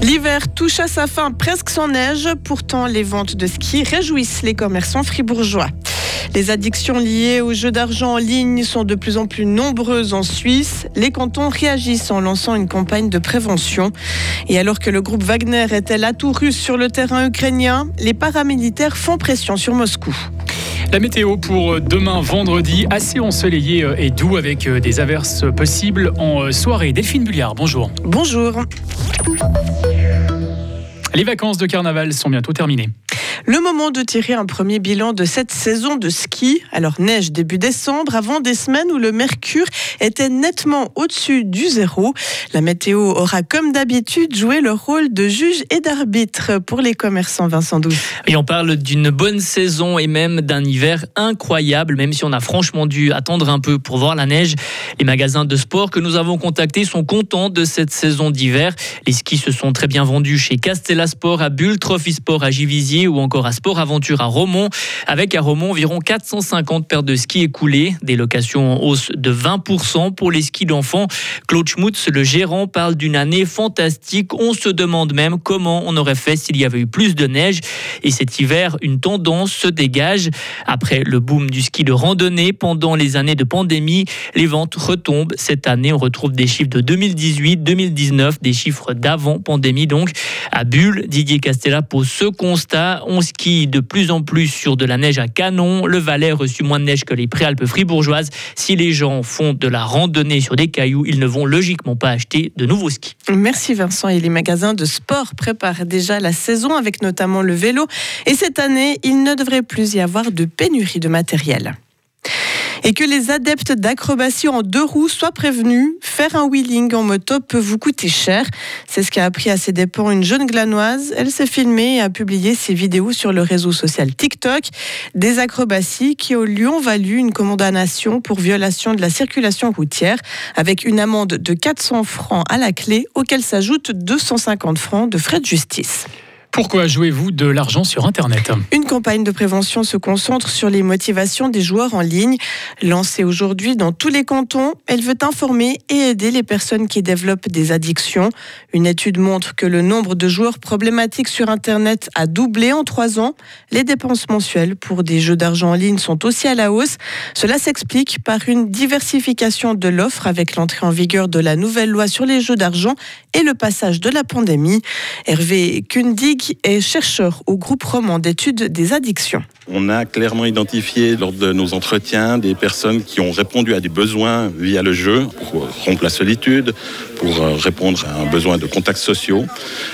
L'hiver touche à sa fin presque sans neige, pourtant les ventes de ski réjouissent les commerçants fribourgeois. Les addictions liées aux jeux d'argent en ligne sont de plus en plus nombreuses en Suisse. Les cantons réagissent en lançant une campagne de prévention. Et alors que le groupe Wagner était l'atout russe sur le terrain ukrainien, les paramilitaires font pression sur Moscou. La météo pour demain vendredi, assez ensoleillé et doux avec des averses possibles en soirée. Delphine Bulliard, bonjour. Bonjour. Les vacances de carnaval sont bientôt terminées. Le moment de tirer un premier bilan de cette saison de ski. Alors neige début décembre, avant des semaines où le mercure était nettement au-dessus du zéro. La météo aura comme d'habitude joué le rôle de juge et d'arbitre pour les commerçants Vincent Douce. Et on parle d'une bonne saison et même d'un hiver incroyable, même si on a franchement dû attendre un peu pour voir la neige. Les magasins de sport que nous avons contactés sont contents de cette saison d'hiver. Les skis se sont très bien vendus chez Castella Sport à Bulle, Trophy Sport à Givisier ou encore à Sport Aventure à Romont, avec à Romont environ 450 paires de skis écoulées, des locations en hausse de 20% pour les skis d'enfants. Claude Schmutz, le gérant, parle d'une année fantastique. On se demande même comment on aurait fait s'il y avait eu plus de neige. Et cet hiver, une tendance se dégage. Après le boom du ski de randonnée pendant les années de pandémie, les ventes retombent. Cette année, on retrouve des chiffres de 2018, 2019, des chiffres d'avant pandémie. Donc, à Bulle, Didier Castella pose ce constat. On skie de plus en plus sur de la neige à canon. Le Valais reçu moins de neige que les préalpes fribourgeoises. Si les gens font de la randonnée sur des cailloux, ils ne vont logiquement pas acheter de nouveaux skis. Merci Vincent. Et les magasins de sport préparent déjà la saison avec notamment le vélo. Et cette année, il ne devrait plus y avoir de pénurie de matériel et que les adeptes d'acrobatie en deux roues soient prévenus. Faire un wheeling en moto peut vous coûter cher. C'est ce qu'a appris à ses dépens une jeune glanoise. Elle s'est filmée et a publié ses vidéos sur le réseau social TikTok. Des acrobaties qui lui ont une condamnation pour violation de la circulation routière avec une amende de 400 francs à la clé auquel s'ajoutent 250 francs de frais de justice. Pourquoi jouez-vous de l'argent sur Internet Une campagne de prévention se concentre sur les motivations des joueurs en ligne. Lancée aujourd'hui dans tous les cantons, elle veut informer et aider les personnes qui développent des addictions. Une étude montre que le nombre de joueurs problématiques sur Internet a doublé en trois ans. Les dépenses mensuelles pour des jeux d'argent en ligne sont aussi à la hausse. Cela s'explique par une diversification de l'offre avec l'entrée en vigueur de la nouvelle loi sur les jeux d'argent et le passage de la pandémie. Hervé Kundig est chercheur au groupe roman d'études des addictions. On a clairement identifié lors de nos entretiens des personnes qui ont répondu à des besoins via le jeu pour rompre la solitude, pour euh, répondre à un besoin de contacts sociaux.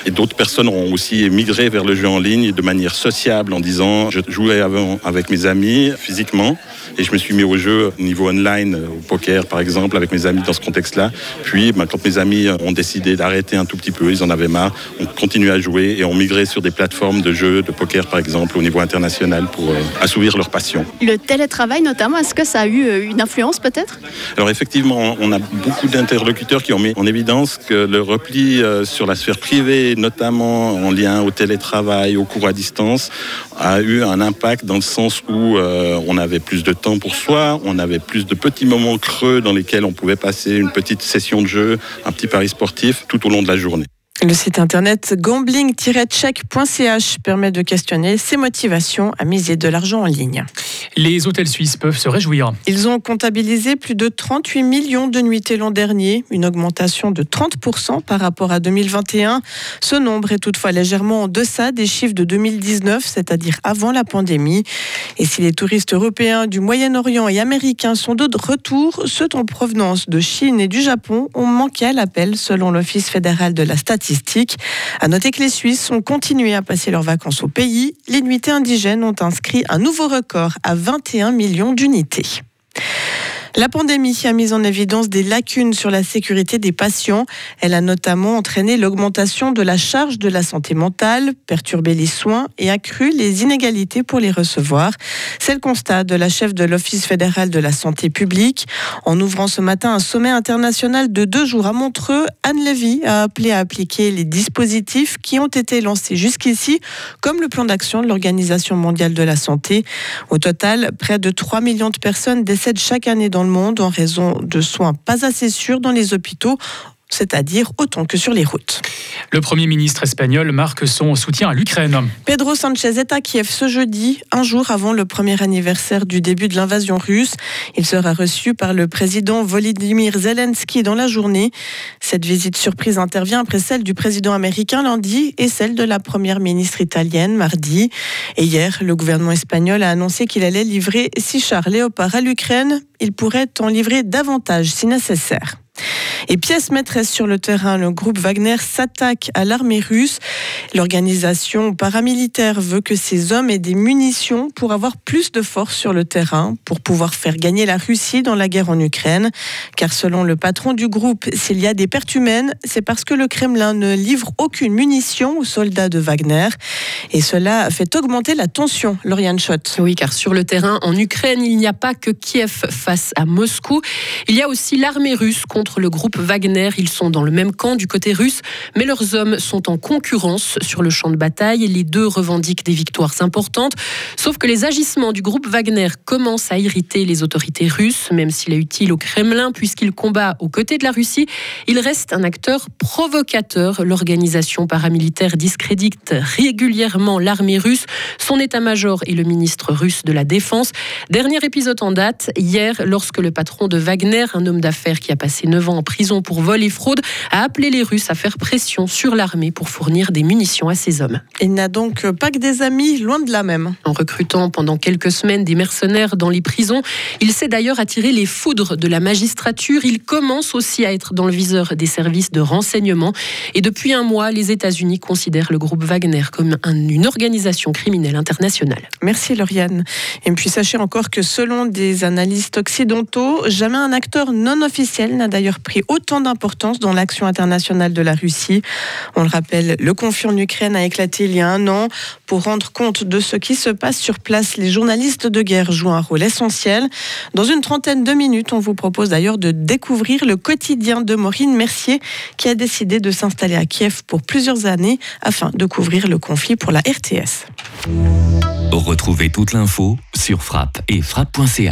Et d'autres personnes ont aussi migré vers le jeu en ligne de manière sociable en disant je jouais avant avec mes amis physiquement et je me suis mis au jeu au niveau online, au poker par exemple, avec mes amis dans ce contexte-là. Puis ben, quand mes amis ont décidé d'arrêter un tout petit peu, ils en avaient marre, on continué à jouer et ont migré sur des plateformes de jeux de poker par exemple au niveau international pour euh, assouvir leur passion. Le télétravail notamment, est-ce que ça a eu euh, une influence peut-être? Alors effectivement, on a beaucoup d'interlocuteurs qui ont mis en que le repli euh, sur la sphère privée, notamment en lien au télétravail, au cours à distance, a eu un impact dans le sens où on avait plus de temps pour soi, on avait plus de petits moments creux dans lesquels on pouvait passer une petite session de jeu, un petit pari sportif tout au long de la journée. Le site internet gambling-check.ch permet de questionner ses motivations à miser de l'argent en ligne. Les hôtels suisses peuvent se réjouir. Ils ont comptabilisé plus de 38 millions de nuitées l'an dernier, une augmentation de 30% par rapport à 2021. Ce nombre est toutefois légèrement en deçà des chiffres de 2019, c'est-à-dire avant la pandémie. Et si les touristes européens du Moyen-Orient et américains sont de retour, ceux en provenance de Chine et du Japon ont manqué à l'appel selon l'Office fédéral de la statistique. À noter que les Suisses ont continué à passer leurs vacances au pays. Les nuitées indigènes ont inscrit un nouveau record à 21 millions d'unités. La pandémie a mis en évidence des lacunes sur la sécurité des patients. Elle a notamment entraîné l'augmentation de la charge de la santé mentale, perturbé les soins et accru les inégalités pour les recevoir. C'est le constat de la chef de l'Office fédéral de la santé publique. En ouvrant ce matin un sommet international de deux jours à Montreux, Anne Lévy a appelé à appliquer les dispositifs qui ont été lancés jusqu'ici, comme le plan d'action de l'Organisation mondiale de la santé. Au total, près de 3 millions de personnes décèdent chaque année dans monde en raison de soins pas assez sûrs dans les hôpitaux c'est-à-dire autant que sur les routes. Le Premier ministre espagnol marque son soutien à l'Ukraine. Pedro Sanchez est à Kiev ce jeudi, un jour avant le premier anniversaire du début de l'invasion russe. Il sera reçu par le président Volodymyr Zelensky dans la journée. Cette visite surprise intervient après celle du président américain lundi et celle de la première ministre italienne mardi. Et hier, le gouvernement espagnol a annoncé qu'il allait livrer six chars léopards à l'Ukraine. Il pourrait en livrer davantage si nécessaire. Et pièce maîtresse sur le terrain, le groupe Wagner s'attaque à l'armée russe. L'organisation paramilitaire veut que ces hommes aient des munitions pour avoir plus de force sur le terrain, pour pouvoir faire gagner la Russie dans la guerre en Ukraine. Car selon le patron du groupe, s'il y a des pertes humaines, c'est parce que le Kremlin ne livre aucune munition aux soldats de Wagner. Et cela fait augmenter la tension, Lauriane Schott. Oui, car sur le terrain en Ukraine, il n'y a pas que Kiev face à Moscou. Il y a aussi l'armée russe contre le groupe Wagner. Ils sont dans le même camp du côté russe, mais leurs hommes sont en concurrence sur le champ de bataille. Les deux revendiquent des victoires importantes, sauf que les agissements du groupe Wagner commencent à irriter les autorités russes, même s'il est utile au Kremlin puisqu'il combat aux côtés de la Russie. Il reste un acteur provocateur. L'organisation paramilitaire discrédite régulièrement l'armée russe, son état-major et le ministre russe de la Défense. Dernier épisode en date, hier, lorsque le patron de Wagner, un homme d'affaires qui a passé 9 ans en prison pour vol et fraude, a appelé les Russes à faire pression sur l'armée pour fournir des munitions à ses hommes. Il n'a donc pas que des amis, loin de là même. En recrutant pendant quelques semaines des mercenaires dans les prisons, il s'est d'ailleurs attiré les foudres de la magistrature. Il commence aussi à être dans le viseur des services de renseignement. Et depuis un mois, les États-Unis considèrent le groupe Wagner comme une organisation criminelle internationale. Merci Lauriane. Et puis sachez encore que selon des analystes occidentaux, jamais un acteur non officiel n'a pris autant d'importance dans l'action internationale de la Russie. On le rappelle, le conflit en Ukraine a éclaté il y a un an. Pour rendre compte de ce qui se passe sur place, les journalistes de guerre jouent un rôle essentiel. Dans une trentaine de minutes, on vous propose d'ailleurs de découvrir le quotidien de Maureen Mercier, qui a décidé de s'installer à Kiev pour plusieurs années afin de couvrir le conflit pour la RTS. Retrouvez toute l'info sur frappe et frappe.ch.